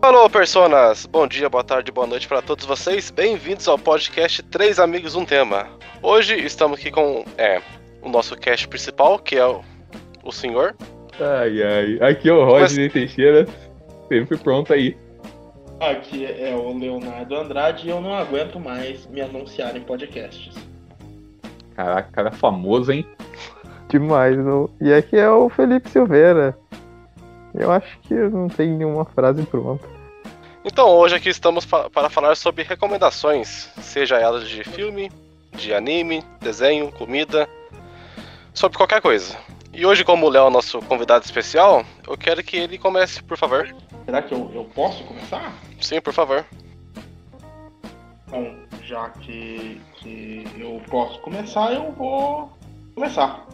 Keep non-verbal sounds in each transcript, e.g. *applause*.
Alô, personas! Bom dia, boa tarde, boa noite para todos vocês. Bem-vindos ao podcast Três Amigos Um Tema. Hoje estamos aqui com é, o nosso cast principal, que é o, o senhor. Ai, ai. Aqui é o Rodney Mas... Teixeira, sempre pronto aí. Aqui é o Leonardo Andrade e eu não aguento mais me anunciar em podcasts. Caraca, cara famoso, hein? Demais. Não? E aqui é o Felipe Silveira. Eu acho que não tem nenhuma frase pronta. Então, hoje aqui estamos para falar sobre recomendações, seja elas de filme, de anime, desenho, comida, sobre qualquer coisa. E hoje, como o Léo é nosso convidado especial, eu quero que ele comece, por favor. Será que eu, eu posso começar? Sim, por favor. Bom, já que, que eu posso começar, eu vou começar.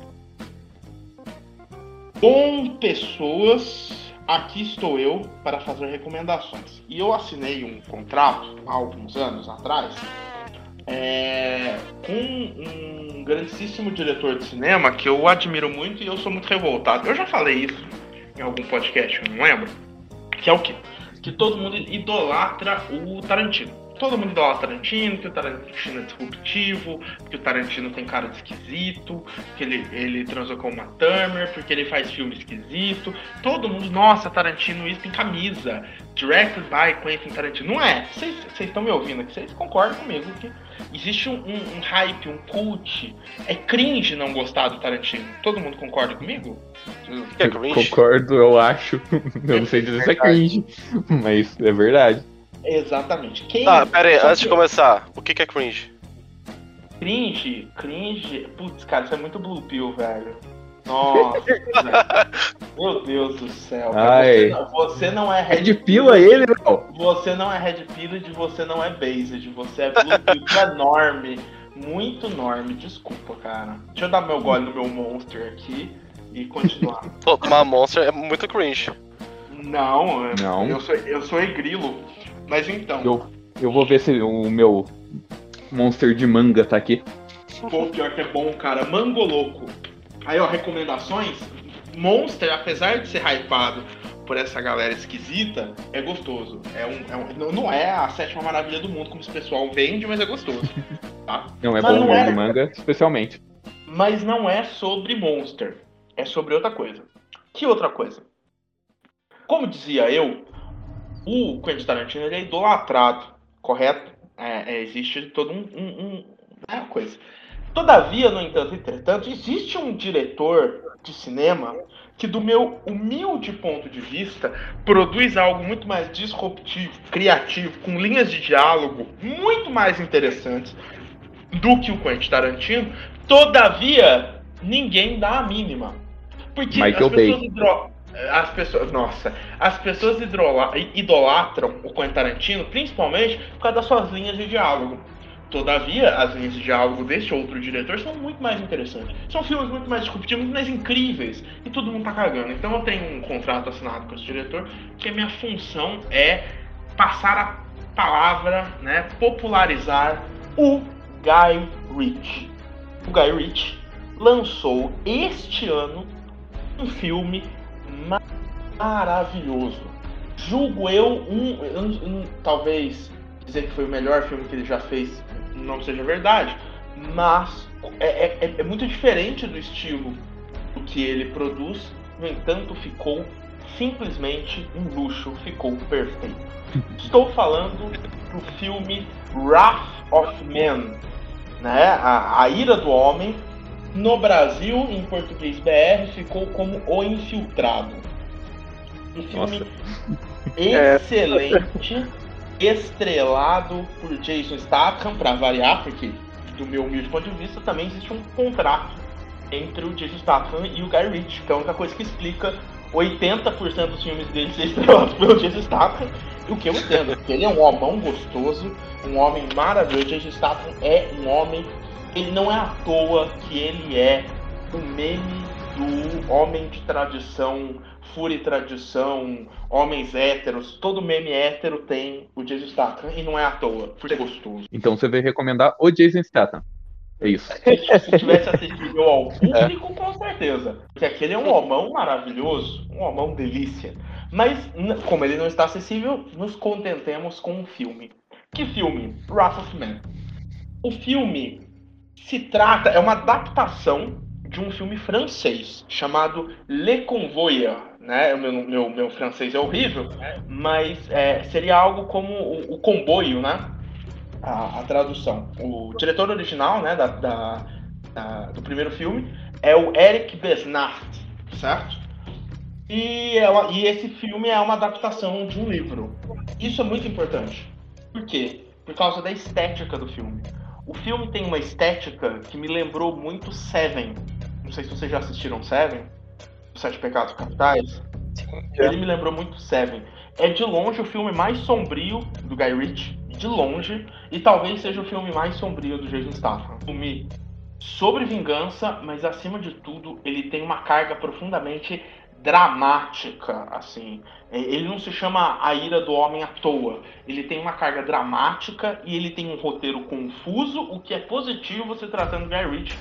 Bom, pessoas, aqui estou eu para fazer recomendações. E eu assinei um contrato há alguns anos atrás é, com um grandíssimo diretor de cinema que eu admiro muito e eu sou muito revoltado. Eu já falei isso em algum podcast, não lembro. Que é o quê? Que todo mundo idolatra o Tarantino todo mundo idolatra Tarantino, que o Tarantino é disruptivo, que o Tarantino tem cara de esquisito, que ele, ele transou com uma Turner, porque ele faz filme esquisito. Todo mundo, nossa, Tarantino isso tem camisa. Directed by Quentin Tarantino. Não é. Vocês estão me ouvindo aqui, vocês concordam comigo que existe um, um, um, hype, um cult. É cringe não gostar do Tarantino. Todo mundo concorda comigo? É Concordo, eu acho. *laughs* Eu não sei dizer se é cringe, mas é verdade. Exatamente. Quem tá, pera aí, antes de começar, o que é cringe? Cringe? Cringe? Putz, cara, isso é muito blue pill, velho. Nossa, *laughs* meu Deus do céu. Você, você, não é red, red pill. é ele, não? Você não é red pill e você não é based. Você é blue pill, é enorme. Muito enorme. Desculpa, cara. Deixa eu dar meu gole no meu monster aqui e continuar. Pô, tomar monster é muito cringe. Não, não. Eu sou, eu sou egrilo. Mas então. Eu, eu vou ver se o meu monster de manga tá aqui. Pô, pior que é bom, cara. Mango louco. Aí, ó, recomendações. Monster, apesar de ser hypado por essa galera esquisita, é gostoso. É um, é um, não é a sétima maravilha do mundo, como esse pessoal vende, mas é gostoso. *laughs* Tá? Não, é mas bom não é... manga, especialmente. Mas não é sobre Monster. É sobre outra coisa. Que outra coisa? Como dizia eu, o Quentin Tarantino ele é idolatrado, correto? É, é, existe todo um, um, um né, coisa. Todavia, no entanto, entretanto, existe um diretor de cinema que, do meu humilde ponto de vista, produz algo muito mais disruptivo, criativo, com linhas de diálogo muito mais interessantes do que o Quentin Tarantino. Todavia, ninguém dá a mínima. Porque Michael as pessoas, as pessoas, nossa, as pessoas idolatram o Quentin Tarantino principalmente por causa das suas linhas de diálogo. Todavia, as linhas de diálogo desse outro diretor são muito mais interessantes. São filmes muito mais disruptivos, muito mais incríveis. E todo mundo tá cagando. Então eu tenho um contrato assinado com esse diretor, que a minha função é passar a palavra, né, popularizar o Guy Ritchie. O Guy Ritchie lançou este ano um filme maravilhoso. Julgo eu um, um, um, talvez dizer que foi o melhor filme que ele já fez não seja verdade, mas é, é, é muito diferente do estilo do que ele produz. No entanto, ficou simplesmente um luxo, ficou perfeito. *laughs* Estou falando do filme Wrath of Man, né? A, a Ira do Homem, no Brasil, em português BR, ficou como O Infiltrado. Um filme Nossa. *laughs* excelente, estrelado por Jason Statham, para variar, porque do meu humilde ponto de vista também existe um contrato entre o Jason Statham e o Guy Ritchie, que é a única coisa que explica 80% dos filmes dele ser estrelados pelo Jason Statham, o que eu entendo, porque ele é um homão gostoso, um homem maravilhoso, Jason Statham é um homem ele não é à toa que ele é o meme do homem de tradição, fúria e tradição, homens héteros. Todo meme hétero tem o Jason Statham e não é à toa, por ser gostoso. Então você vai recomendar o Jason Statham? É isso. *laughs* Se tivesse acessível ao público, é. com certeza. Porque aquele é um homão maravilhoso, um homão delícia. Mas, como ele não está acessível, nos contentemos com um filme. Que filme? Wrath of Man. O filme se trata, é uma adaptação de um filme francês chamado Le Convoyeur. Né? Meu, meu, meu francês é horrível, mas é, seria algo como o, o comboio, né? a, a, tradução. O diretor original né, da, da, da, do primeiro filme é o Eric Besnard, certo? E, ela, e esse filme é uma adaptação de um livro. Isso é muito importante. Por quê? Por causa da estética do filme. O filme tem uma estética que me lembrou muito Seven. Não sei se vocês já assistiram Seven, Os Sete Pecados Capitais. Ele me lembrou muito Seven. É de longe o filme mais sombrio do Guy Ritchie de longe, e talvez seja o filme mais sombrio do Jason Statham. Um filme sobre vingança, mas acima de tudo, ele tem uma carga profundamente dramática, assim. É, ele não se chama A Ira do Homem à toa. Ele tem uma carga dramática e ele tem um roteiro confuso, o que é positivo se tratando do Guy Ritchie.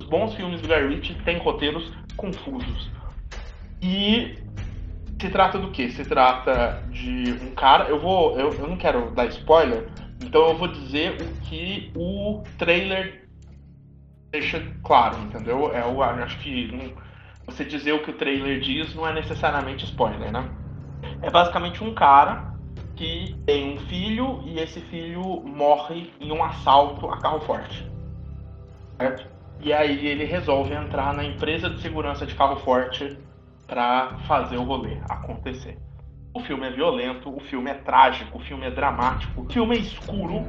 Os bons filmes do Guy Ritchie têm roteiros confusos. E se trata do que? Se trata de um cara. Eu vou. Eu, eu não quero dar spoiler, então eu vou dizer o que o trailer deixa claro, entendeu? É o, acho que você dizer o que o trailer diz não é necessariamente spoiler, né? É basicamente um cara que tem um filho e esse filho morre em um assalto a carro forte. Certo? E aí ele resolve entrar na empresa de segurança de carro forte para fazer o rolê acontecer. O filme é violento, o filme é trágico, o filme é dramático, o filme é escuro.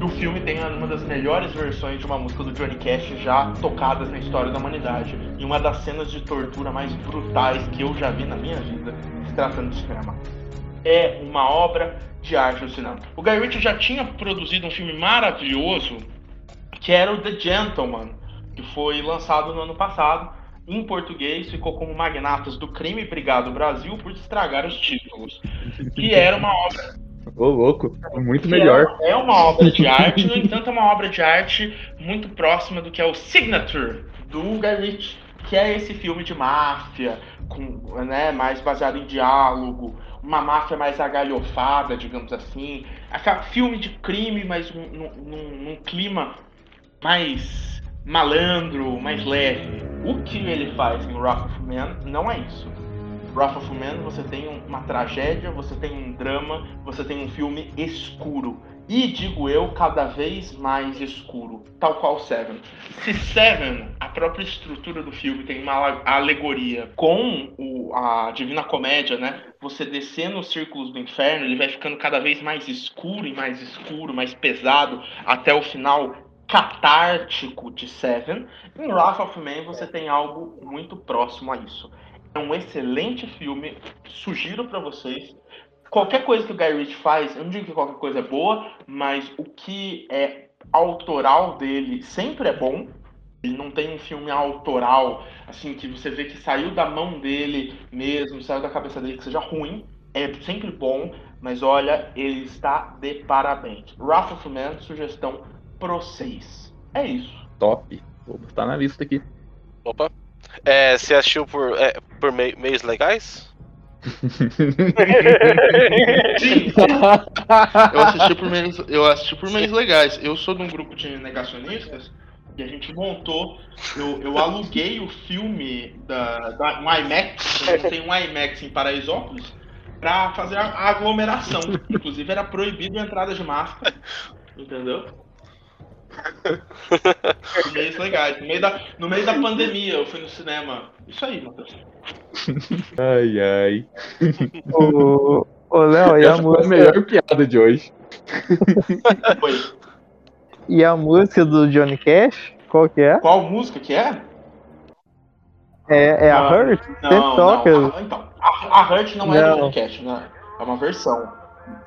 E o filme tem uma das melhores versões de uma música do Johnny Cash já tocadas na história da humanidade. E uma das cenas de tortura mais brutais que eu já vi na minha vida, se tratando de cinema. É uma obra de arte no cinema. O Guy Ritchie já tinha produzido um filme maravilhoso que era o The Gentleman, que foi lançado no ano passado em português ficou como Magnatas do Crime Brigado Brasil por estragar os títulos. Que era uma obra. Ô, louco, muito melhor. É, é uma obra de arte, no entanto, é uma obra de arte muito próxima do que é o Signature do Guy que é esse filme de máfia, com, né, mais baseado em diálogo, uma máfia mais agalhofada, digamos assim. Aquela filme de crime, mas num, num, num clima mais malandro, mais leve. O que ele faz em Wrath of Man não é isso. Wrath of Man você tem uma tragédia, você tem um drama, você tem um filme escuro. E digo eu, cada vez mais escuro, tal qual Seven. Se Seven, a própria estrutura do filme tem uma alegoria com o, a Divina Comédia, né? Você descer nos círculos do inferno, ele vai ficando cada vez mais escuro e mais escuro, mais pesado, até o final catártico de Seven. Em Wrath of Man você tem algo muito próximo a isso. É um excelente filme, sugiro para vocês. Qualquer coisa que o Guy Ritchie faz, eu não digo que qualquer coisa é boa, mas o que é autoral dele sempre é bom. Ele não tem um filme autoral, assim, que você vê que saiu da mão dele mesmo, saiu da cabeça dele, que seja ruim. É sempre bom, mas olha, ele está de parabéns. Wrath of Man, sugestão Pro 6. É isso. Top. Vou botar na lista aqui. Opa. É, você assistiu por, é, por mei meios legais? Sim. eu assisti por meios, eu assisti por meios legais. Eu sou de um grupo de negacionistas e a gente montou. Eu, eu aluguei o filme da, da um IMAX. Tem um IMAX em Paraisópolis para fazer a aglomeração. Inclusive era proibido a entrada de máscara. Entendeu? Meios legais. No meio, da, no meio da pandemia, eu fui no cinema. Isso aí, Matheus. Ai, ai. Ô, ô Léo, e a música. Foi a melhor piada de hoje. Foi. E a música do Johnny Cash? Qual que é? Qual música que é? É, é a Hurt? Não, Sempre toca. Não. Então, a, a Hurt não, não, é do Johnny Cash, né? É uma versão.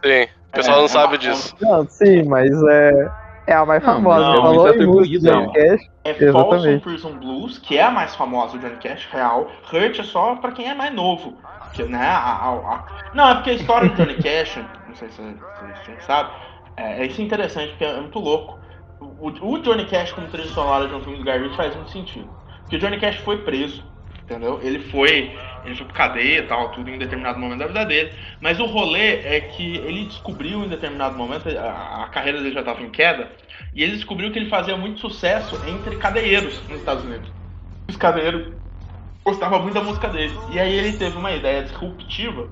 Sim, o pessoal é, não é sabe uma, disso. Não, sim, mas é. É a mais famosa. Não, não, falou música, Johnny Cash. É Folsom Prison Blues, que é a mais famosa do Johnny Cash, real. Hurt é só pra quem é mais novo. Que, né, a, a, a... Não, é porque a história do Johnny *laughs* Cash, não sei se, se você sabe, é, é, isso é interessante, porque é muito louco. o, o Johnny Cash como trilha sonora de um filme do Guy Ritchie faz muito sentido. Porque o Johnny Cash foi preso, entendeu? Ele foi, ele foi pra cadeia e tal, tudo em determinado momento da vida dele. Mas o rolê é que ele descobriu em determinado momento, a, a carreira dele já estava em queda, e ele descobriu que ele fazia muito sucesso entre cadeeiros nos Estados Unidos. Os cadeeiros gostavam muito da música dele. E aí ele teve uma ideia disruptiva,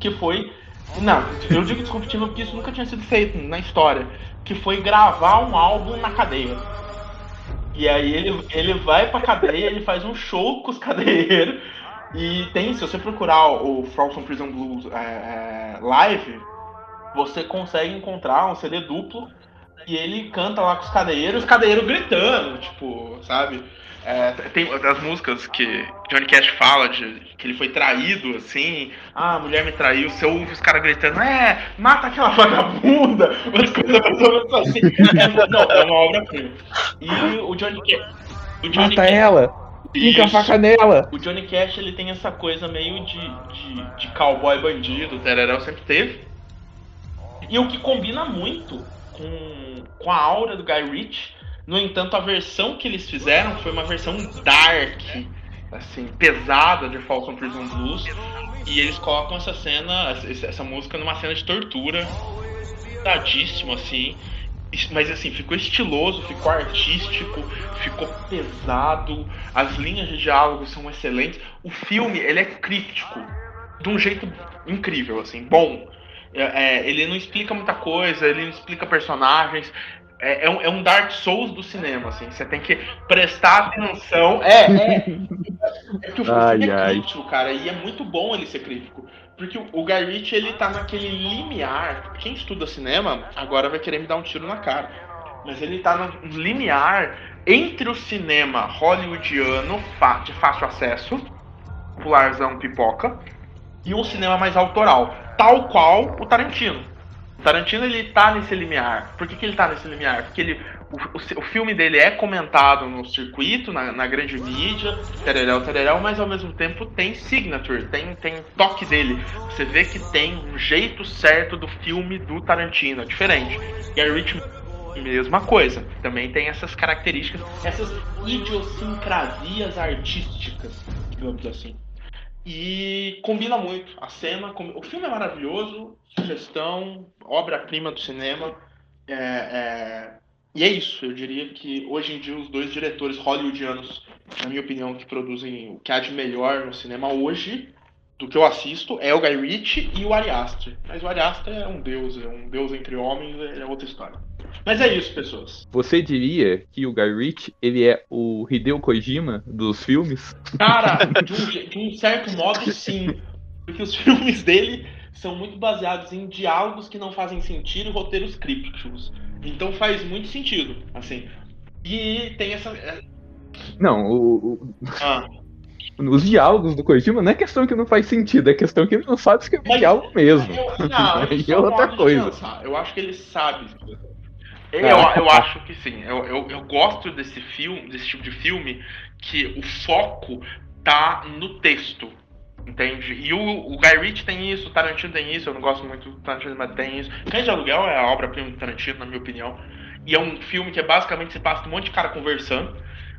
que foi. Não, eu digo disruptiva porque isso nunca tinha sido feito na história. Que foi gravar um álbum na cadeia. E aí ele, ele vai pra cadeia, ele faz um show com os *laughs* cadeeiros. E tem, se você procurar o Folsom Prison Blues é, é, live, você consegue encontrar um CD duplo e ele canta lá com os cadeeiros, os cadeeiros gritando, tipo, sabe? É, tem as músicas que Johnny Cash fala de que ele foi traído, assim. Ah, a mulher me traiu. Você ouve os caras gritando, é, mata aquela *laughs* vagabunda. Umas coisas mais ou menos assim. É, *laughs* não, é uma obra-prima. E o Johnny Cash. O Johnny mata Cash, ela! Fica a faca nela! O Johnny Cash ele tem essa coisa meio de, de, de cowboy bandido, o Tererel sempre teve. E o que combina muito com, com a aura do Guy Ritchie no entanto, a versão que eles fizeram foi uma versão dark, assim, pesada de Falcon Prison Blues. E eles colocam essa cena, essa música numa cena de tortura, pesadíssimo, assim. Mas assim, ficou estiloso, ficou artístico, ficou pesado, as linhas de diálogo são excelentes. O filme, ele é crítico, de um jeito incrível, assim, bom. É, é ele não explica muita coisa, ele não explica personagens, é, é, um, é um Dark Souls do cinema, assim. Você tem que prestar atenção. É, é. *laughs* É que o ai, filme é crítico, cara, e é muito bom ele ser crítico. Porque o, o Guy Ritchie, ele tá naquele limiar. Quem estuda cinema agora vai querer me dar um tiro na cara. Mas ele tá no limiar entre o cinema hollywoodiano de fácil acesso, popularzão pipoca, e um cinema mais autoral, tal qual o Tarantino. Tarantino ele tá nesse limiar. Por que, que ele tá nesse limiar? Porque ele, o, o, o filme dele é comentado no circuito, na, na grande mídia, tereréu, tereréu, mas ao mesmo tempo tem signature, tem, tem toque dele. Você vê que tem um jeito certo do filme do Tarantino, é diferente. E a Rich mesma coisa. Também tem essas características, essas idiosincrasias artísticas, digamos assim. E combina muito. A cena, o filme é maravilhoso, sugestão, obra-prima do cinema. É, é... E é isso, eu diria que hoje em dia os dois diretores hollywoodianos, na minha opinião, que produzem o que há de melhor no cinema hoje, do que eu assisto, é o Guy Ritchie e o Ari Aster. Mas o Ari Aster é um deus, é um deus entre homens, é outra história. Mas é isso, pessoas. Você diria que o Guy Ritchie, ele é o Hideo Kojima dos filmes? Cara, *laughs* de um, de um certo modo, sim. Porque os filmes dele são muito baseados em diálogos que não fazem sentido e roteiros crípticos. Então faz muito sentido, assim. E tem essa. É, não, o. o... Ah. Os diálogos do Kojima não é questão que não faz sentido, é questão que ele não sabe escrever Mas, diálogo mesmo. Eu, não, *laughs* é outra coisa. Eu acho que ele sabe eu, eu acho que sim. Eu, eu, eu, gosto desse filme, desse tipo de filme que o foco tá no texto. Entende? E o, o Guy Ritchie tem isso, o Tarantino tem isso, eu não gosto muito do Tarantino, mas tem isso. Cães de Aluguel é a obra-prima do Tarantino, na minha opinião. E é um filme que é basicamente se passa um monte de cara conversando.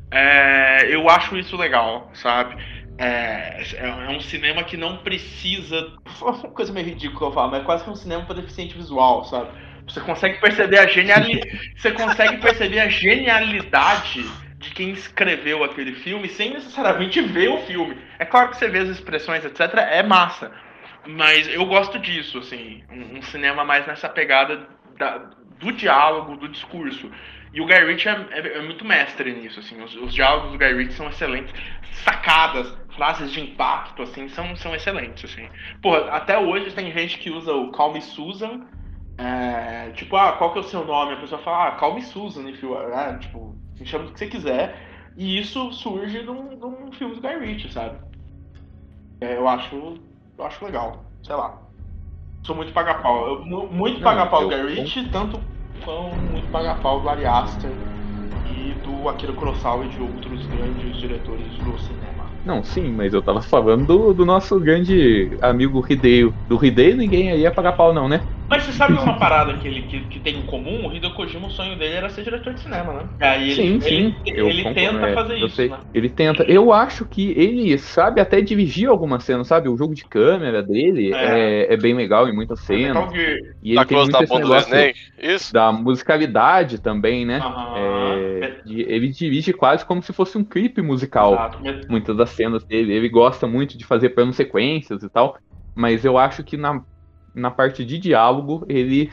É, eu acho isso legal, sabe? É, é, é um cinema que não precisa. *laughs* Uma coisa meio ridícula eu falo, mas é quase que um cinema para deficiente visual, sabe? Você consegue perceber a genialidade. *laughs* Você consegue perceber a genialidade de quem escreveu aquele filme sem necessariamente ver o filme. É claro que você vê as expressões, etc., é massa. Mas eu gosto disso, assim, um, um cinema mais nessa pegada da, do diálogo, do discurso. E o Guy Ritchie é, é, é muito mestre nisso, assim, os, os, diálogos do Guy Ritchie são excelentes, sacadas, frases de impacto, assim, são, são excelentes, assim. Porra, até hoje tem gente que usa o Call Me Susan é, tipo, ah, qual que é o seu nome? A pessoa fala, ah, Call Me Susan, are, né? tipo, me chama do que você quiser. E isso surge de um, de um filme do Guy Ritchie, sabe? É, eu acho, eu acho legal, sei lá. Sou muito paga-pau. Muito paga-pau do Guy Ritchie, tanto quanto muito paga-pau do Ari Aster e do Akira Kurosawa e de outros grandes diretores do cinema. Não, sim, mas eu tava falando do, do nosso grande amigo Hideo. Do Hideo ninguém aí ia pagar pau não, né? Mas você sabe uma parada que ele que, que tem em comum? O Hideo Kojima, o sonho dele era ser diretor de cinema, né? Aí ele, sim, sim. Ele, ele concordo, tenta é, fazer isso, sei. né? Ele tenta. Eu acho que ele sabe até dirigir algumas cenas, sabe? O jogo de câmera dele é, é, é bem legal em muitas é cenas. E ele tem muito esse negócio isso? da musicalidade também, né? É, de, ele dirige quase como se fosse um clipe musical. Exato. Muitas das cenas dele. Ele gosta muito de fazer plano sequências e tal. Mas eu acho que na na parte de diálogo, ele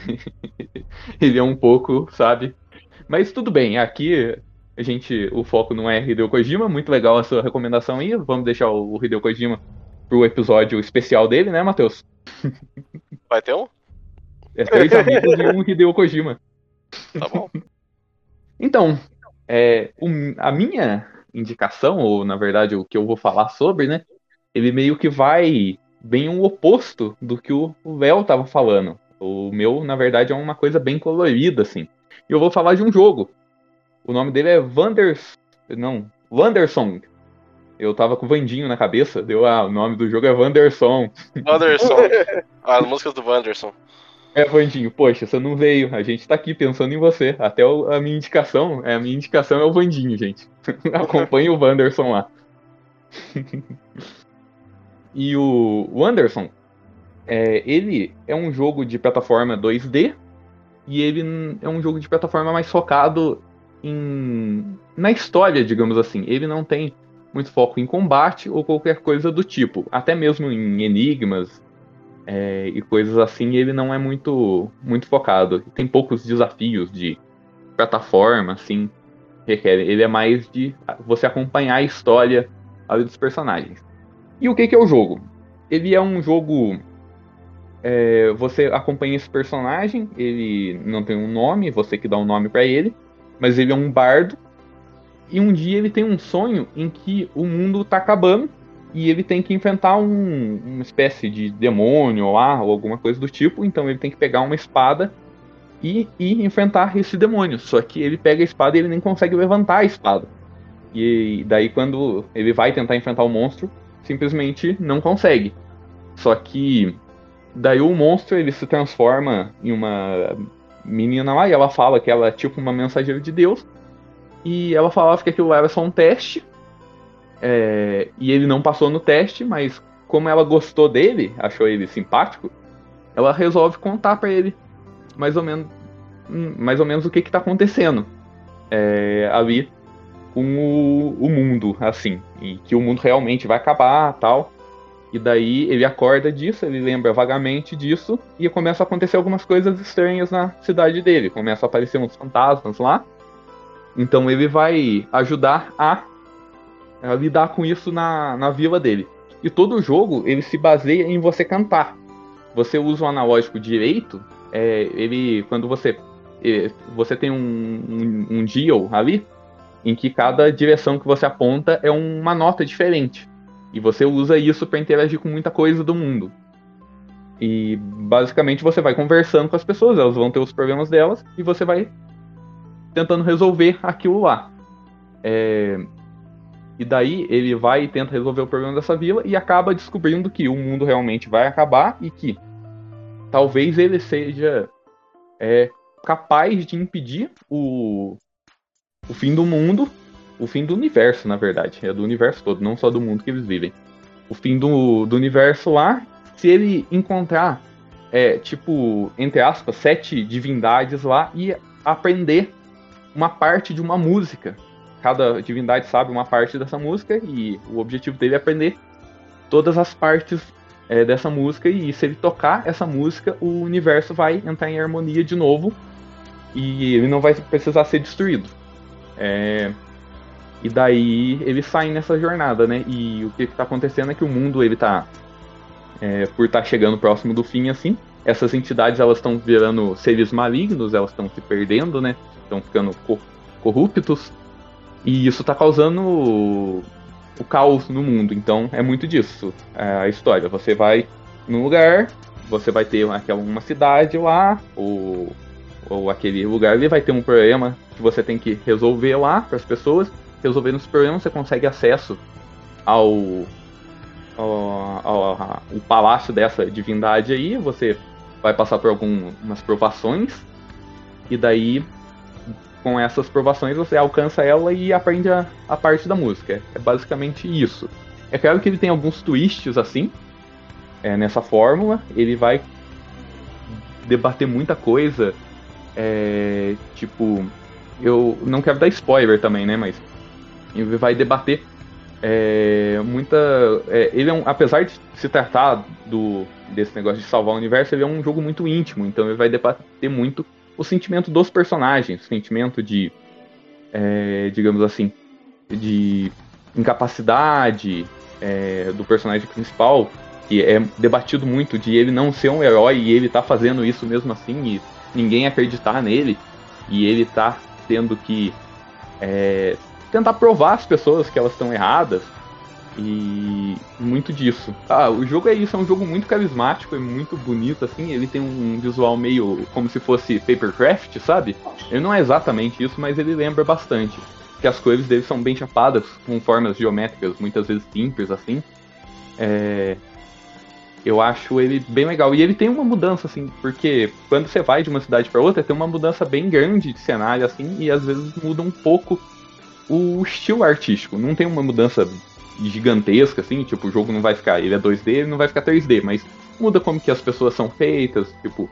*laughs* ele é um pouco, sabe? Mas tudo bem, aqui a gente, o foco não é Hideo Kojima, muito legal a sua recomendação aí, vamos deixar o Hideo Kojima pro episódio especial dele, né, Matheus? *laughs* Vai ter um? É três amigos e um Hideo Kojima. Tá bom. *laughs* Então, é, um, a minha indicação, ou na verdade o que eu vou falar sobre, né, ele meio que vai bem o oposto do que o Léo tava falando. O meu, na verdade, é uma coisa bem colorida, assim. E eu vou falar de um jogo. O nome dele é Vanders... Não, Wandersong. Eu tava com o Vandinho na cabeça, deu ah, o nome do jogo é Wanderson. Wanderson. *laughs* As músicas do Wanderson. É, Vandinho, poxa, você não veio. A gente tá aqui pensando em você. Até a minha indicação, é, a minha indicação é o Vandinho, gente. *laughs* Acompanhe o Wanderson lá. *laughs* E o, Anderson, é, ele é um jogo de plataforma 2D e ele é um jogo de plataforma mais focado em, na história, digamos assim. Ele não tem muito foco em combate ou qualquer coisa do tipo. Até mesmo em enigmas é, e coisas assim, ele não é muito, muito focado. Tem poucos desafios de plataforma, assim, requer. Ele é mais de você acompanhar a história dos personagens. E o que, que é o jogo? Ele é um jogo. É, você acompanha esse personagem, ele não tem um nome, você que dá um nome para ele, mas ele é um bardo. E um dia ele tem um sonho em que o mundo tá acabando e ele tem que enfrentar um, uma espécie de demônio lá, ou alguma coisa do tipo. Então ele tem que pegar uma espada e, e enfrentar esse demônio. Só que ele pega a espada e ele nem consegue levantar a espada. E daí, quando ele vai tentar enfrentar o monstro, simplesmente não consegue. Só que daí o monstro ele se transforma em uma menina lá e ela fala que ela é tipo uma mensageira de Deus. E ela falava que aquilo era só um teste. É, e ele não passou no teste, mas como ela gostou dele, achou ele simpático, ela resolve contar para ele mais ou menos mais ou menos o que está acontecendo é, ali com o, o mundo, assim, e que o mundo realmente vai acabar tal. E daí ele acorda disso, ele lembra vagamente disso, e começa a acontecer algumas coisas estranhas na cidade dele. Começa a aparecer uns fantasmas lá. Então ele vai ajudar a, a lidar com isso na, na vila dele. E todo o jogo ele se baseia em você cantar. Você usa o analógico direito, é, ele quando você é, você tem um, um, um deal ali, em que cada direção que você aponta é uma nota diferente. E você usa isso para interagir com muita coisa do mundo. E basicamente você vai conversando com as pessoas, elas vão ter os problemas delas e você vai tentando resolver aquilo lá. É... E daí ele vai e tenta resolver o problema dessa vila e acaba descobrindo que o mundo realmente vai acabar e que talvez ele seja é, capaz de impedir o, o fim do mundo, o fim do universo, na verdade. É do universo todo, não só do mundo que eles vivem. O fim do, do universo lá, se ele encontrar, é, tipo, entre aspas, sete divindades lá e aprender uma parte de uma música. Cada divindade sabe uma parte dessa música e o objetivo dele é aprender todas as partes é, dessa música e se ele tocar essa música, o universo vai entrar em harmonia de novo e ele não vai precisar ser destruído. É, e daí eles saem nessa jornada, né? E o que está acontecendo é que o mundo ele tá é, por estar tá chegando próximo do fim assim. Essas entidades elas estão virando seres malignos, elas estão se perdendo, né? Estão ficando co corruptos. E isso está causando o, o, caos no mundo. Então é muito disso é a história. Você vai num lugar, você vai ter aquela uma cidade lá, ou, ou aquele lugar ali vai ter um problema que você tem que resolver lá para as pessoas. Resolvendo os problemas, você consegue acesso ao, ao, ao, ao, palácio dessa divindade aí. Você vai passar por algumas provações, e daí, com essas provações, você alcança ela e aprende a, a parte da música. É basicamente isso. É claro que ele tem alguns twists assim, é, nessa fórmula, ele vai debater muita coisa, é, tipo, eu não quero dar spoiler também, né, mas ele vai debater é, muita. É, ele é um, apesar de se tratar do desse negócio de salvar o universo, ele é um jogo muito íntimo, então ele vai debater muito o sentimento dos personagens, o sentimento de, é, digamos assim, de incapacidade é, do personagem principal, que é debatido muito de ele não ser um herói e ele tá fazendo isso mesmo assim e ninguém acreditar nele e ele tá tendo que é, tentar provar às pessoas que elas estão erradas e muito disso. Ah, o jogo é isso, é um jogo muito carismático, é muito bonito, assim, ele tem um visual meio como se fosse papercraft, sabe? Ele não é exatamente isso, mas ele lembra bastante. Que as cores dele são bem chapadas, com formas geométricas, muitas vezes simples, assim. É... Eu acho ele bem legal. E ele tem uma mudança, assim, porque quando você vai de uma cidade para outra, tem uma mudança bem grande de cenário, assim, e às vezes muda um pouco o estilo artístico. Não tem uma mudança gigantesca, assim, tipo, o jogo não vai ficar, ele é 2D, ele não vai ficar 3D, mas muda como que as pessoas são feitas, tipo,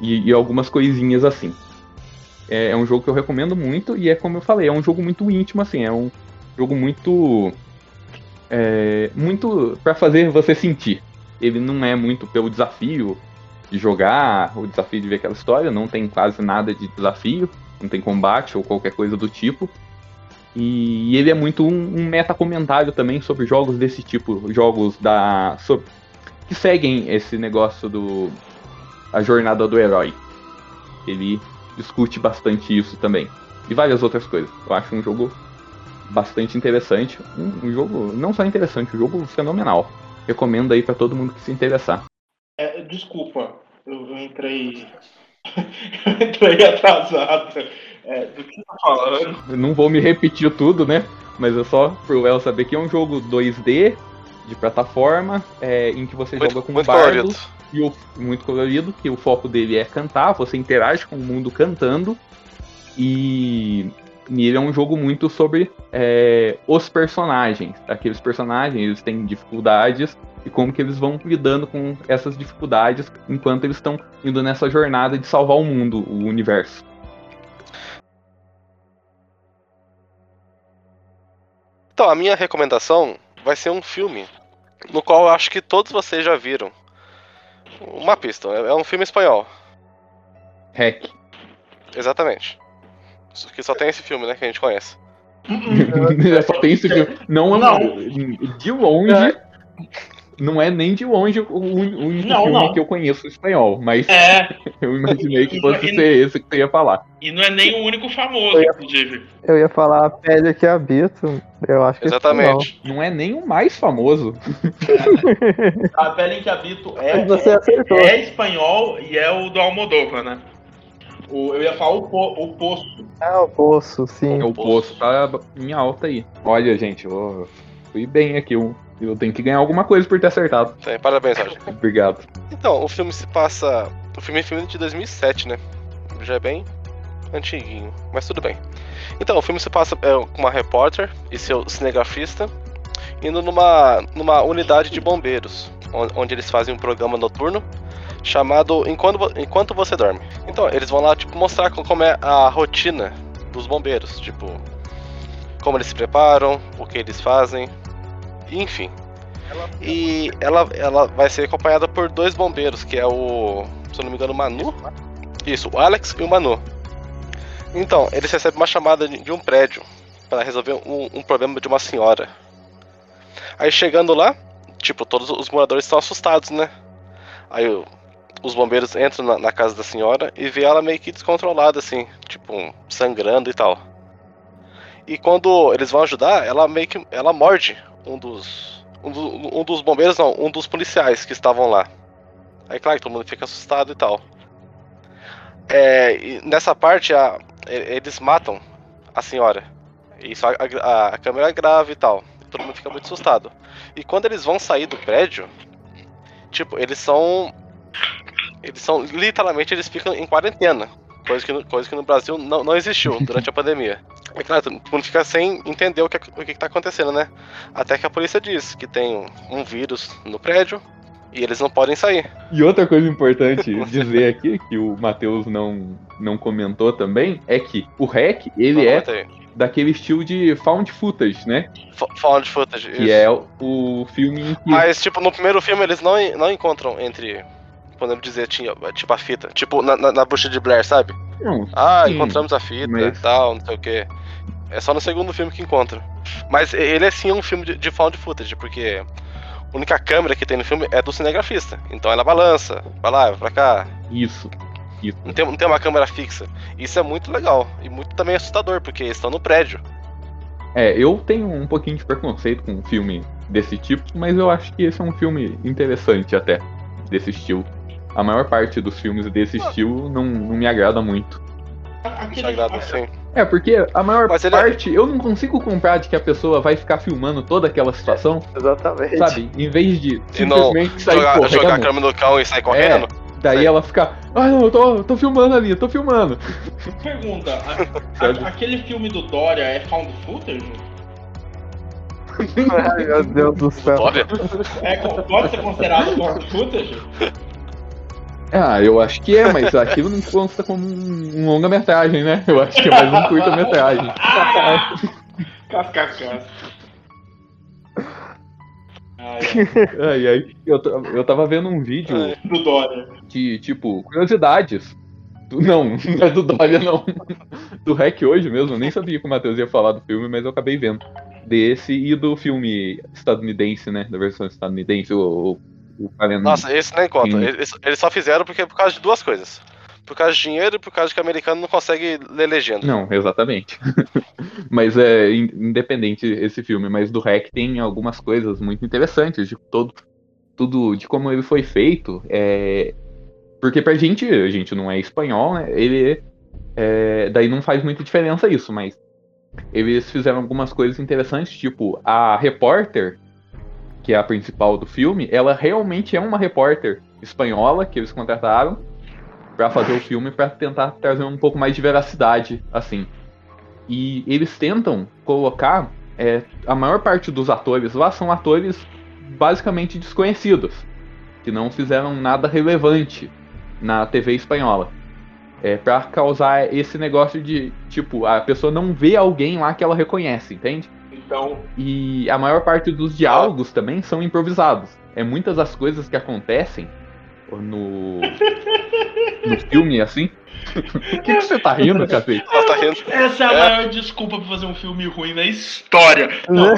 e, e algumas coisinhas assim. É, é, um jogo que eu recomendo muito e é como eu falei, é um jogo muito íntimo, assim, é um jogo muito. É, muito para fazer você sentir. Ele não é muito pelo desafio de jogar, o desafio de ver aquela história, não tem quase nada de desafio, não tem combate ou qualquer coisa do tipo. E ele é muito um, um meta-comentário também sobre jogos desse tipo, jogos da. Sobre, que seguem esse negócio do. a jornada do herói. Ele discute bastante isso também. E várias outras coisas. Eu acho um jogo bastante interessante. Um, um jogo não só interessante, um jogo fenomenal. Recomendo aí para todo mundo que se interessar. É, desculpa, eu, entrei. *laughs* eu entrei atrasado. É, do que tá falando? Eu não vou me repetir tudo, né? Mas é só pro El saber que é um jogo 2D de plataforma é, em que você muito, joga com um bardo colorido. e o, muito colorido, que o foco dele é cantar, você interage com o mundo cantando e, ele é um jogo muito sobre é, os personagens. Aqueles personagens, eles têm dificuldades e como que eles vão lidando com essas dificuldades enquanto eles estão indo nessa jornada de salvar o mundo, o universo. Então, a minha recomendação vai ser um filme no qual eu acho que todos vocês já viram. Uma pista, é um filme espanhol. Hack. Exatamente. Que só tem esse filme, né, que a gente conhece. *laughs* só tem esse filme. Não, não. de longe. É não é nem de longe o único não, filme não. que eu conheço espanhol, mas é. *laughs* eu imaginei que fosse e, ser esse que você ia falar. E não é nem o único famoso, eu inclusive. Eu ia falar a pele que habito, eu acho que Exatamente. Não. não é nem o mais famoso. É. A pele em que habito é, você acertou. é espanhol e é o do Almodóvar, né? O, eu ia falar o, po, o Poço. Ah, o Poço, sim. É, o Poço tá em alta aí. Olha, gente, eu fui bem aqui. Um, eu tenho que ganhar alguma coisa por ter acertado. Sim, parabéns, Roger. Obrigado. Então, o filme se passa. O filme é filme de 2007, né? Já é bem antiguinho, mas tudo bem. Então, o filme se passa é, com uma repórter e seu cinegrafista indo numa, numa unidade de bombeiros, onde eles fazem um programa noturno chamado Enquanto, Enquanto Você Dorme. Então, eles vão lá tipo, mostrar como é a rotina dos bombeiros, tipo, como eles se preparam, o que eles fazem, enfim. E ela, ela vai ser acompanhada por dois bombeiros, que é o. Se eu não me engano, o Manu. Isso, o Alex e o Manu. Então, eles recebem uma chamada de um prédio para resolver um, um, problema de uma senhora. Aí chegando lá, tipo, todos os moradores estão assustados, né? Aí os bombeiros entram na, na, casa da senhora e vê ela meio que descontrolada, assim, tipo, sangrando e tal. E quando eles vão ajudar, ela meio que ela morde um dos. Um, do, um dos bombeiros, não, um dos policiais que estavam lá. Aí, claro, todo mundo fica assustado e tal. É, nessa parte, a, eles matam a senhora. Isso, a, a, a câmera grave e tal. Todo mundo fica muito assustado. E quando eles vão sair do prédio, tipo, eles são. Eles são, literalmente, eles ficam em quarentena. Coisa que no, coisa que no Brasil não, não existiu *laughs* durante a pandemia. É claro, todo mundo fica sem entender o que, o que tá acontecendo, né? Até que a polícia diz que tem um vírus no prédio e eles não podem sair. E outra coisa importante *laughs* dizer aqui, que o Matheus não, não comentou também, é que o REC, ele Não, é daquele estilo de found footage, né? Fa- Found footage. Que isso. é o, o filme em que... Mas, tipo, no primeiro filme eles não, não encontram entre. Podemos dizer, tinha, tipo, a fita. Tipo, na, na, na bruxa de Blair, sabe? Não, Ah, Sim, encontramos a fita e mas- tal, não sei o que. É só no segundo filme que encontra. Mas ele é sim um filme de, de found footage, porque a única câmera que tem no filme é do cinegrafista. Então ela balança, vai lá, vai pra cá. isso. Isso. Não tem, não tem uma câmera fixa. Isso é muito legal. E muito também assustador, porque eles estão no prédio. É, eu tenho um pouquinho de preconceito com um filme desse tipo, mas eu acho que esse é um filme interessante até, desse estilo. A maior parte dos filmes desse estilo não, não me agrada muito. Isso Aquele, agrada assim. É, porque a maior Mas é- parte eu não consigo comprar de que a pessoa vai ficar filmando toda aquela situação, Exatamente. sabe? Em vez de não simplesmente sair Jogar, jogar a correndo. câmera no cão e sair correndo. Daí Sei. ela fica, ah não, eu tô, eu tô filmando ali, eu tô filmando. Pergunta, a- *laughs* a- aquele filme do Dória é found footage? Ai, meu Deus do céu. Olha, É, pode ser considerado found footage? Ah, eu acho que é, mas aquilo não consta como um, um longa-metragem, né? Eu acho que é mais um curta-metragem. KKK. Ai, Ai. Eu, eu tava vendo um vídeo do Dória. de, tipo, curiosidades. Do- não, *laughs* não é do Dória, não. Do Hack hoje mesmo. Eu nem sabia que o Matheus ia falar do filme, mas eu acabei vendo. Desse e do filme estadunidense, né? Da versão estadunidense, o, o. nossa, esse nem conta. Eles, eles só fizeram porque por causa de duas coisas. Por causa de dinheiro e por causa de que o americano não consegue ler legenda. Não, exatamente. *laughs* mas é in- independente esse filme, mas do Hack tem algumas coisas muito interessantes de todo tudo de como ele foi feito. É, porque pra gente, a gente não é espanhol, né? Ele é, daí não faz muita diferença isso, mas eles fizeram algumas coisas interessantes, tipo a repórter que é a principal do filme, ela realmente é uma repórter espanhola que eles contrataram pra fazer o filme pra tentar trazer um pouco mais de veracidade, assim. E eles tentam colocar é, a maior parte dos atores lá são atores basicamente desconhecidos, que não fizeram nada relevante na TV espanhola. É, para causar esse negócio de, tipo, a pessoa não vê alguém lá que ela reconhece, entende? Então, E a maior parte dos diálogos também são improvisados. É muitas das coisas que acontecem no, no *laughs* filme, assim. Por que, que você tá rindo, cacete? Ela tá rindo. essa é a É. maior desculpa pra fazer um filme ruim na história. *laughs* Não,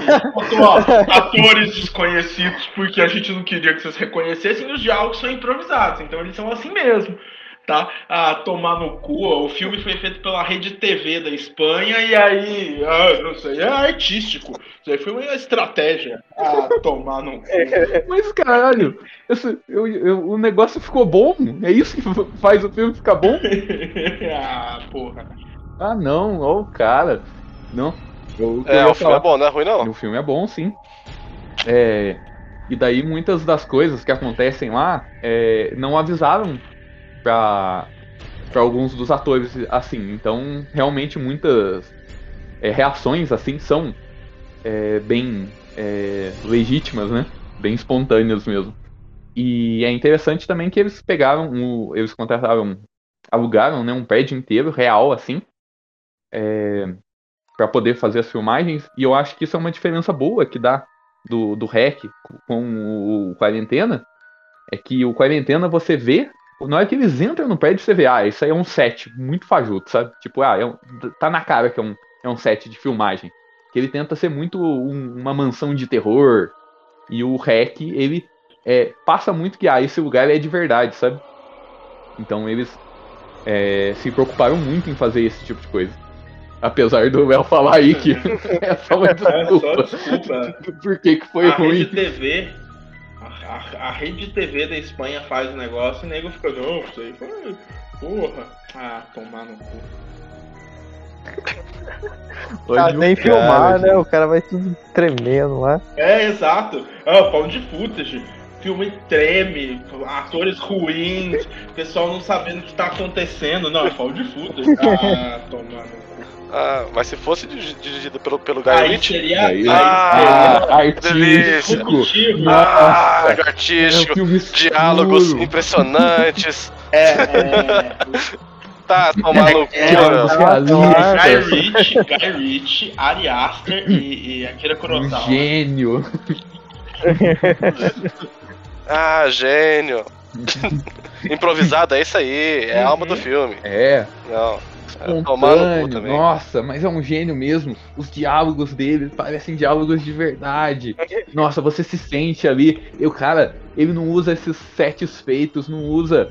ó, atores desconhecidos porque a gente não queria que vocês reconhecessem e os diálogos são improvisados, então eles são assim mesmo. Tá? Ah, tomar no cu, o filme foi feito pela rede TV da Espanha e aí, ah, não sei, é artístico. Isso aí foi uma estratégia. Ah, tomar no cu. *laughs* Mas caralho, esse- eu- eu- o negócio ficou bom? É isso que faz o filme ficar bom? *laughs* ah, porra. Ah não, ó o cara. Não. Eu, eu É, o filme falar- é bom, não é ruim não. O filme é bom, sim. É, e daí muitas das coisas que acontecem lá é, não avisaram pra alguns dos atores assim. Então, realmente muitas é, reações assim são é, bem é, legítimas, né? Bem espontâneas mesmo. E é interessante também que eles pegaram, o, eles contrataram, alugaram né, um prédio inteiro real assim. É, para poder fazer as filmagens, e eu acho que isso é uma diferença boa que dá do, do REC com o Quarentena, é que o Quarentena você vê, na hora que eles entram no prédio, você vê, ah, isso aí é um set muito fajuto, sabe? Tipo, ah, é um- tá na cara que é um, é um set de filmagem. Que ele tenta ser muito um- uma mansão de terror, e o REC, ele é, passa muito que, ah, esse lugar é de verdade, sabe? Então eles é, se preocuparam muito em fazer esse tipo de coisa. Apesar do Léo falar aí que *laughs* é só uma É só desculpa. desculpa. *laughs* Por que, que foi a ruim? rede TV, a, a- rede TV da Espanha faz o negócio e o nego fica, não, isso aí foi. Porra. Ah, tomar no cu. *laughs* Ah, o nem cara, filmar, gente. né? O cara vai tudo tremendo lá. É, exato. Ah, found footage. filme treme, atores ruins, pessoal não sabendo o que tá acontecendo. Não, é foul de footage. *laughs* Ah, tomando. Ah, mas se fosse diri- dirigido pelo, pelo Guy Aí Ritchie. seria. Aí, Ah, ah, artístico. Executivo. Ah, Nossa. É artístico. filme escuro. Diálogos impressionantes. É, é, Tá, no cu, É. Realista. Guy Ritchie, Guy Ritchie, Ari Aster e, e Akira Um Kurosawa. gênio. *laughs* Ah, gênio. *laughs* Improvisado, é isso aí. É a alma do Uhum. filme. É, Não. É espontâneo. também. Nossa, mas é um gênio mesmo. Os diálogos dele parecem diálogos de verdade. *laughs* Nossa, você se sente ali. E o cara, ele não usa esses sets feitos, não usa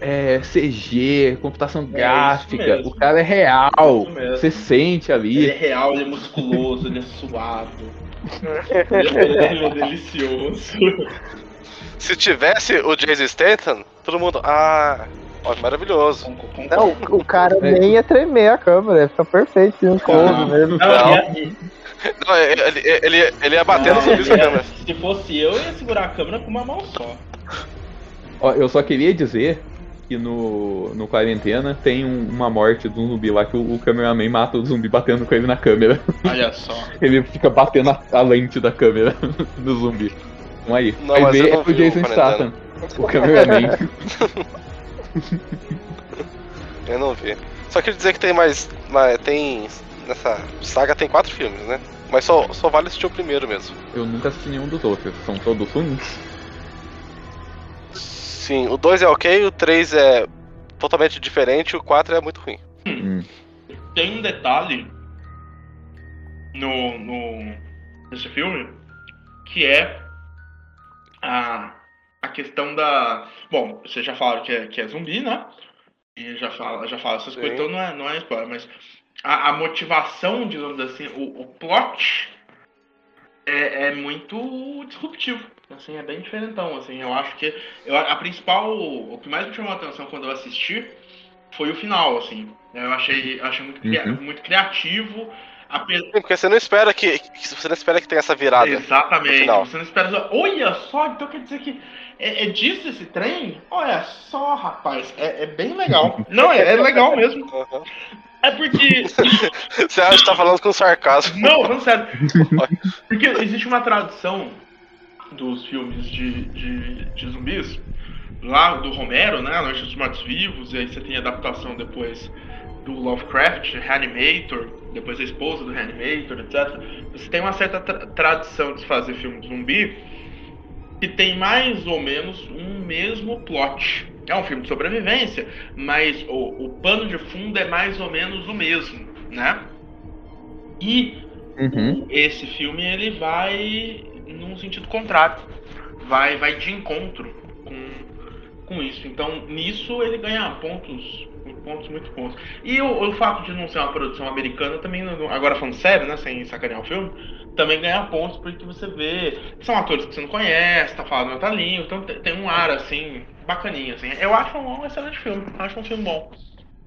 é, CG, computação gráfica. mesmo. O cara é real. Você sente Ele é ali. real, ele é musculoso, ele é suado. ele, é- ele é delicioso. Se tivesse o Jason Statham, todo mundo. Ah, ó, maravilhoso. Não, o- o cara É. nem ia tremer a câmera, ia ficar perfeito, um close Não. mesmo. Não, Não, ele, ele, ele ia bater nos zumbis com a câmera. Se fosse eu, eu ia segurar a câmera com uma mão só. Ó, eu só queria dizer que no, no quarentena tem um- uma morte de um zumbi lá que o, o cameraman mata o zumbi batendo com ele na câmera. Olha só. *laughs* Ele fica batendo a, a lente da câmera *laughs* do zumbi. Então aí, Não, vai mas eu ver não é o Jason. Statham. O cameraman. *laughs* *laughs* Eu não vi. Só queria dizer que tem mais. tem. Nessa saga tem quatro filmes, né? Mas só, só vale assistir o primeiro mesmo. Eu nunca assisti nenhum dos outros. São todos ruins. Sim, o 2 é ok, o 3 é totalmente diferente, o 4 é muito ruim. Hum. Tem um detalhe no, no nesse filme que é a, a questão da. Bom, vocês já falaram que é, que é zumbi, né? E já fala, já fala essas Sim. coisas, então não é, não é spoiler, mas a, a motivação, digamos assim, o, o plot é, é muito disruptivo. Assim, é bem diferentão. Assim, eu acho que eu, a principal. O que mais me chamou a atenção quando eu assisti foi o final, assim. Eu achei, achei muito, Uhum. muito criativo. Apesar, Sim, porque você não espera que. que- Você não espera que tenha essa virada. no Exatamente. final. Você não espera. Olha só, então quer dizer que é, é disso esse trem? Olha só, rapaz. É, é bem legal. *laughs* Não, é, é legal mesmo. *laughs* É porque. *laughs* Você acha que tá falando com sarcasmo. Não, falando sério. Porque existe uma tradição dos filmes de, de, de zumbis, lá do Romero, né? A Noite dos Mortos Vivos, e aí você tem a adaptação depois do Lovecraft, Reanimator, depois a esposa do Reanimator, etc. Você tem uma certa tra- tradição de fazer filme de zumbi que tem mais ou menos um mesmo plot. É um filme de sobrevivência, mas o, o pano de fundo é mais ou menos o mesmo, né? E Uhum. esse filme ele vai num sentido contrário. Vai, vai de encontro com, com isso. Então, nisso ele ganha pontos, pontos muito bons. E o, o fato de não ser uma produção americana também, agora falando sério, né, sem sacanear o filme, também ganha pontos porque você vê, são atores que você não conhece, tá falando outra língua, então tem, tem um ar assim bacaninha assim. Eu acho um, excelente filme, acho um filme bom.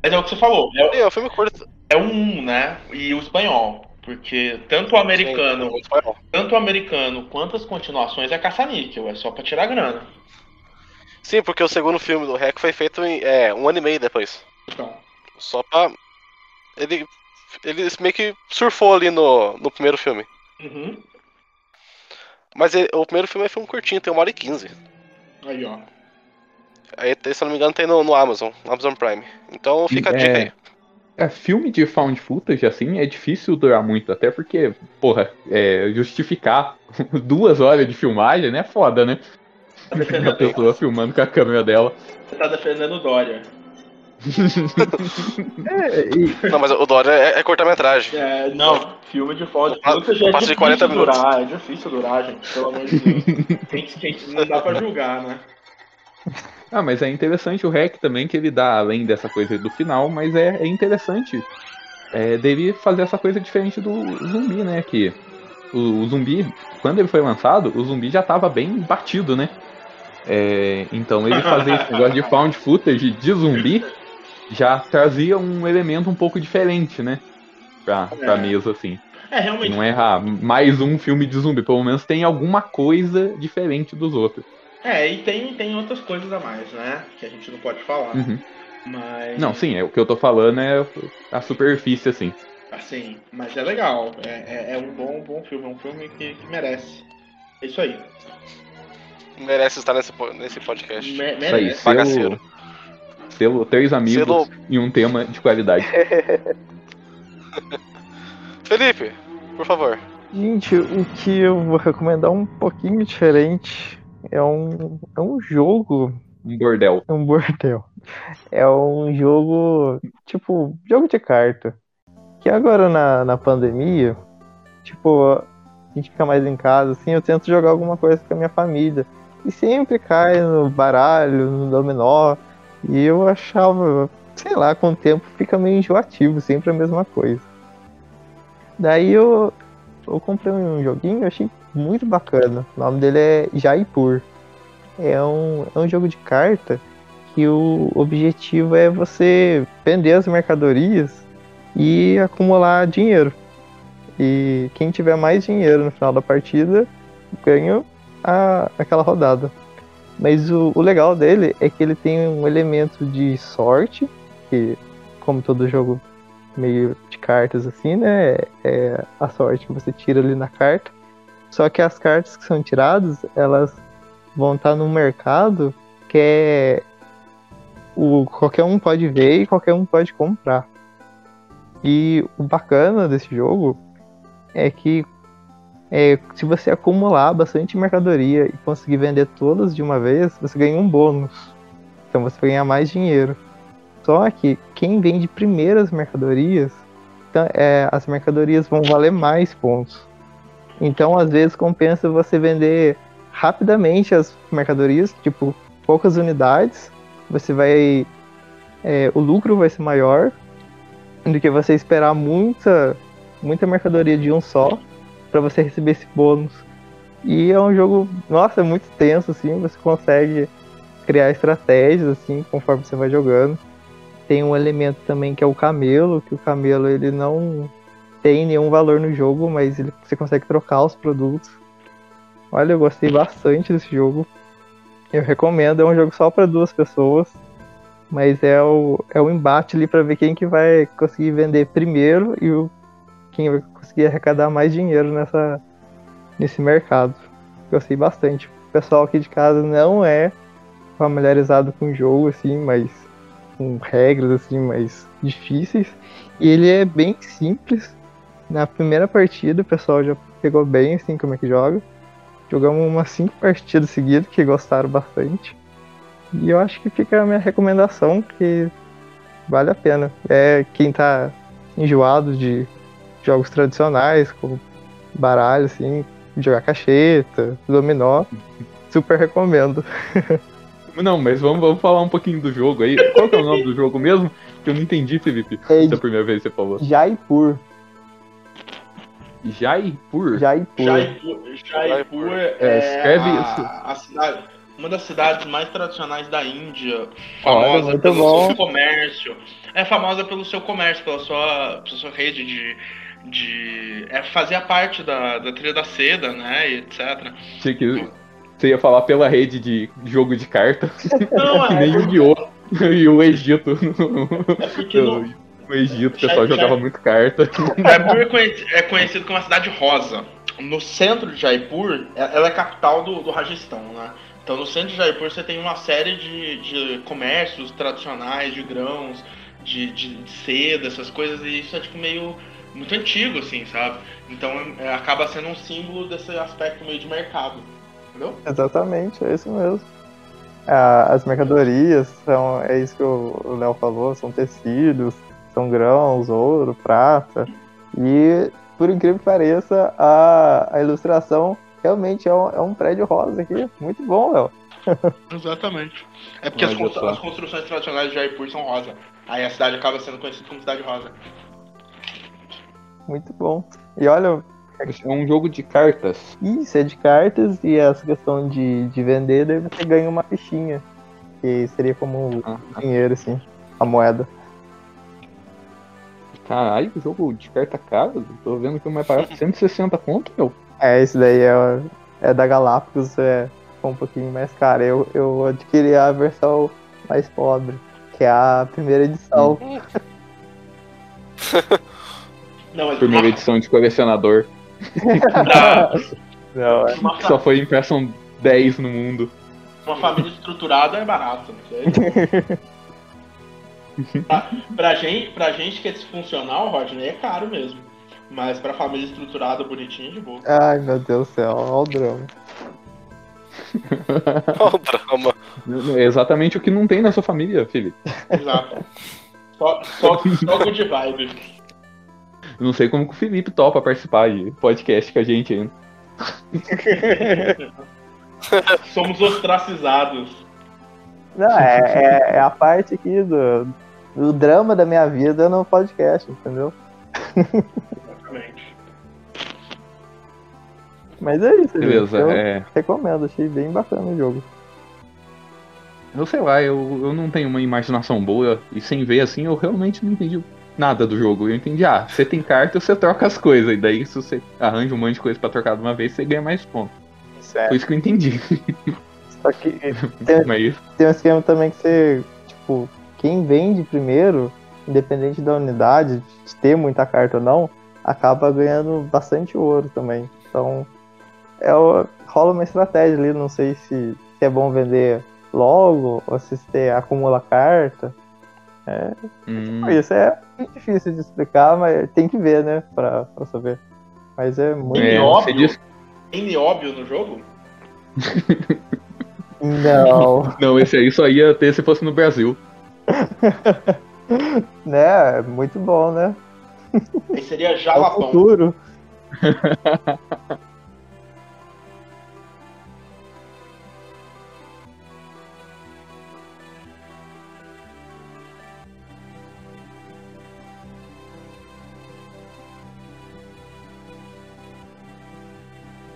Mas é o que você falou, é, é um filme curto. é um, né? E o espanhol. Porque tanto o americano, Sim, é tanto o americano quanto as continuações é caça-níquel, é só pra tirar grana. Sim, porque o segundo filme do Rec foi feito em é, um ano e meio depois. Então, Só pra. Ele. Ele meio que surfou ali no, no primeiro filme. uhum. Mas ele- o primeiro filme é filme curtinho, tem uma hora e quinze. aí ó. Aí, se eu não me engano, tem no, no Amazon, no Amazon Prime. Então fica a É. dica aí. É, filme de found footage, assim, é difícil durar muito, até porque, porra, é, justificar *laughs* duas horas de filmagem, né, é foda, né? Tá A pessoa filmando com a câmera dela. você tá defendendo o Dória. É, e, Não, mas o Dória é, é curta-metragem. É, não, filme de foda. É passo de difícil 40 minutos. durar, é difícil durar, gente, pelo amor de Deus. Quem, quem, não dá pra julgar, né? Ah, mas é interessante o hack também, que ele dá além dessa coisa do final, mas é, é interessante é, dele fazer essa coisa diferente do zumbi, né? Que o, o zumbi, quando ele foi lançado, o zumbi já tava bem batido, né? É, então ele fazer esse negócio de found footage de zumbi já trazia um elemento um pouco diferente, né? Pra, pra É. mesa, assim. É, realmente. Não é ah, mais um filme de zumbi, pelo menos tem alguma coisa diferente dos outros. É, e tem, tem outras coisas a mais, né? Que a gente não pode falar. Uhum. Mas. Não, sim, é, o que eu tô falando é a superfície, assim. Assim, mas é legal. É, é, é um bom, bom filme, é um filme que, que merece. É isso aí. Merece estar nesse, nesse podcast. Me- Isso aí, selo, selo três amigos Selo- e um tema de qualidade. *laughs* Felipe, por favor. Gente, o que eu vou recomendar um pouquinho diferente é um, é um jogo, Um bordel. é um bordel. É um jogo, tipo, jogo de carta. Que agora na, na pandemia, tipo, a gente fica mais em casa, assim, eu tento jogar alguma coisa com a minha família. E sempre cai no baralho, no dominó. E eu achava, sei lá, com o tempo fica meio enjoativo, sempre a mesma coisa. Daí eu, eu comprei um joguinho, eu achei muito bacana. O nome dele é Jaipur. É um, é um jogo de carta que o objetivo é você vender as mercadorias e acumular dinheiro. E quem tiver mais dinheiro no final da partida ganha a, aquela rodada. Mas o, o legal dele é que ele tem um elemento de sorte, que como todo jogo meio de cartas assim, né? É a sorte que você tira ali na carta. Só que as cartas que são tiradas, elas vão estar no mercado que é o qualquer um pode ver e qualquer um pode comprar. E o bacana desse jogo é que é, se você acumular bastante mercadoria e conseguir vender todas de uma vez, você ganha um bônus. Então você vai ganhar mais dinheiro. Só que quem vende primeiro as mercadorias, então, é, as mercadorias vão valer mais pontos. Então, às vezes, compensa você vender rapidamente as mercadorias, tipo, poucas unidades. Você vai. é, o lucro vai ser maior do que você esperar muita, muita mercadoria de um só para você receber esse bônus. E é um jogo, nossa, é muito tenso, assim, você consegue criar estratégias, assim, conforme você vai jogando. Tem um elemento também que é o camelo, que o camelo ele não tem nenhum valor no jogo, mas ele, você consegue trocar os produtos. Olha, eu gostei bastante desse jogo. Eu recomendo, é um jogo só para duas pessoas, mas é o, é o embate ali para ver quem que vai conseguir vender primeiro e o, quem vai conseguir arrecadar mais dinheiro nessa, nesse mercado. Gostei bastante. O pessoal aqui de casa não é familiarizado com o jogo, assim, mas com regras assim mais difíceis. E ele é bem simples. Na primeira partida o pessoal já pegou bem assim como é que joga. Jogamos umas cinco partidas seguidas que gostaram bastante. E eu acho que fica a minha recomendação que vale a pena. É quem tá enjoado de jogos tradicionais, como baralho, assim, jogar cacheta, dominó, *laughs* super recomendo. *laughs* Não, mas vamos, vamos falar um pouquinho do jogo aí. Qual que é o nome do jogo mesmo? Que eu não entendi, Felipe. É Da primeira vez que você falou. Jaipur. Jaipur? Jaipur. Jaipur, Jaipur é, É, escreve a, a cidade, uma das cidades mais tradicionais da Índia, Olha, famosa muito pelo bom. seu comércio. É famosa pelo seu comércio, pela sua, pela sua rede de, de é, fazia parte da, da trilha da seda, né, e etc. Achei que você ia falar pela rede de jogo de carta. Não, que *laughs* é nem porque- Yu-Gi-Oh! e o Egito. É no, No *laughs* Egito o pessoal já- jogava muito carta. Jaipur é conheci- é conhecido como uma cidade rosa. No centro de Jaipur, é- ela é capital do, do Rajastão, né? Então no centro de Jaipur você tem uma série de, de comércios tradicionais, de grãos, de, de, de seda, essas coisas, e isso é tipo meio muito antigo, assim, sabe? Então é, acaba sendo um símbolo desse aspecto meio de mercado. Entendeu? Exatamente, é isso mesmo. Ah, as mercadorias são, é isso que o Léo falou, são tecidos, são grãos, ouro, prata. E, por incrível que pareça, a, a ilustração realmente é um, é um prédio rosa aqui. Muito bom, Léo. *laughs* Exatamente. É porque as, as construções tradicionais de Jaipur são rosa. Aí a cidade acaba sendo conhecida como cidade rosa. Muito bom. E olha, É um jogo de cartas. isso é de cartas e essa questão de, de vender, daí você ganha uma fichinha. Que seria como Ah, dinheiro, assim, a moeda. Caralho, jogo de carta caro. Tô vendo que o mais barato é 160 conto, meu. É, esse daí é, é da Galápagos, é um pouquinho mais cara. Eu, eu adquiri a versão mais pobre, que é a primeira edição. *laughs* Não, mas Primeira edição de colecionador. *laughs* Não, é. uma, só foi impressão 10 no mundo. uma família estruturada é barato. Não sei. *laughs* pra, pra, gente, pra gente que é disfuncional, Rodney, é caro mesmo. Mas pra família estruturada, bonitinha, de boa. Ai, meu Deus do céu, olha o drama. *laughs* Olha o drama. É exatamente o que não tem na sua família, Felipe. Exato. Só, só, só good vibe. Eu não sei como que o Felipe topa participar de podcast com a gente ainda. *laughs* Somos ostracizados. Não, é, é, é a parte aqui do, do drama da minha vida no podcast, entendeu? Exatamente. Mas é isso, gente. Beleza, Eu é. recomendo, achei bem bacana o jogo. Eu sei lá, eu, eu não tenho uma imaginação boa e sem ver assim eu realmente não entendi nada do jogo. Eu entendi, ah, você tem carta, você troca as coisas. E daí, se você arranja um monte de coisa pra trocar de uma vez, você ganha mais pontos. Certo. Foi isso que eu entendi. Só que *laughs* tem, Mas tem um esquema também que você, tipo, quem vende primeiro, independente da unidade, de ter muita carta ou não, acaba ganhando bastante ouro também. Então, é o- rola uma estratégia ali, não sei se, se é bom vender logo ou se você acumula carta. Hum, Isso é muito difícil de explicar, mas tem que ver, né, pra, pra saber. Mas é muito. é, óbvio. Tem nióbio no jogo? Não, *laughs* Não, esse aí só ia ter se fosse no Brasil. *laughs* né? É muito bom, né? Aí seria É o Jalapão. futuro. *laughs*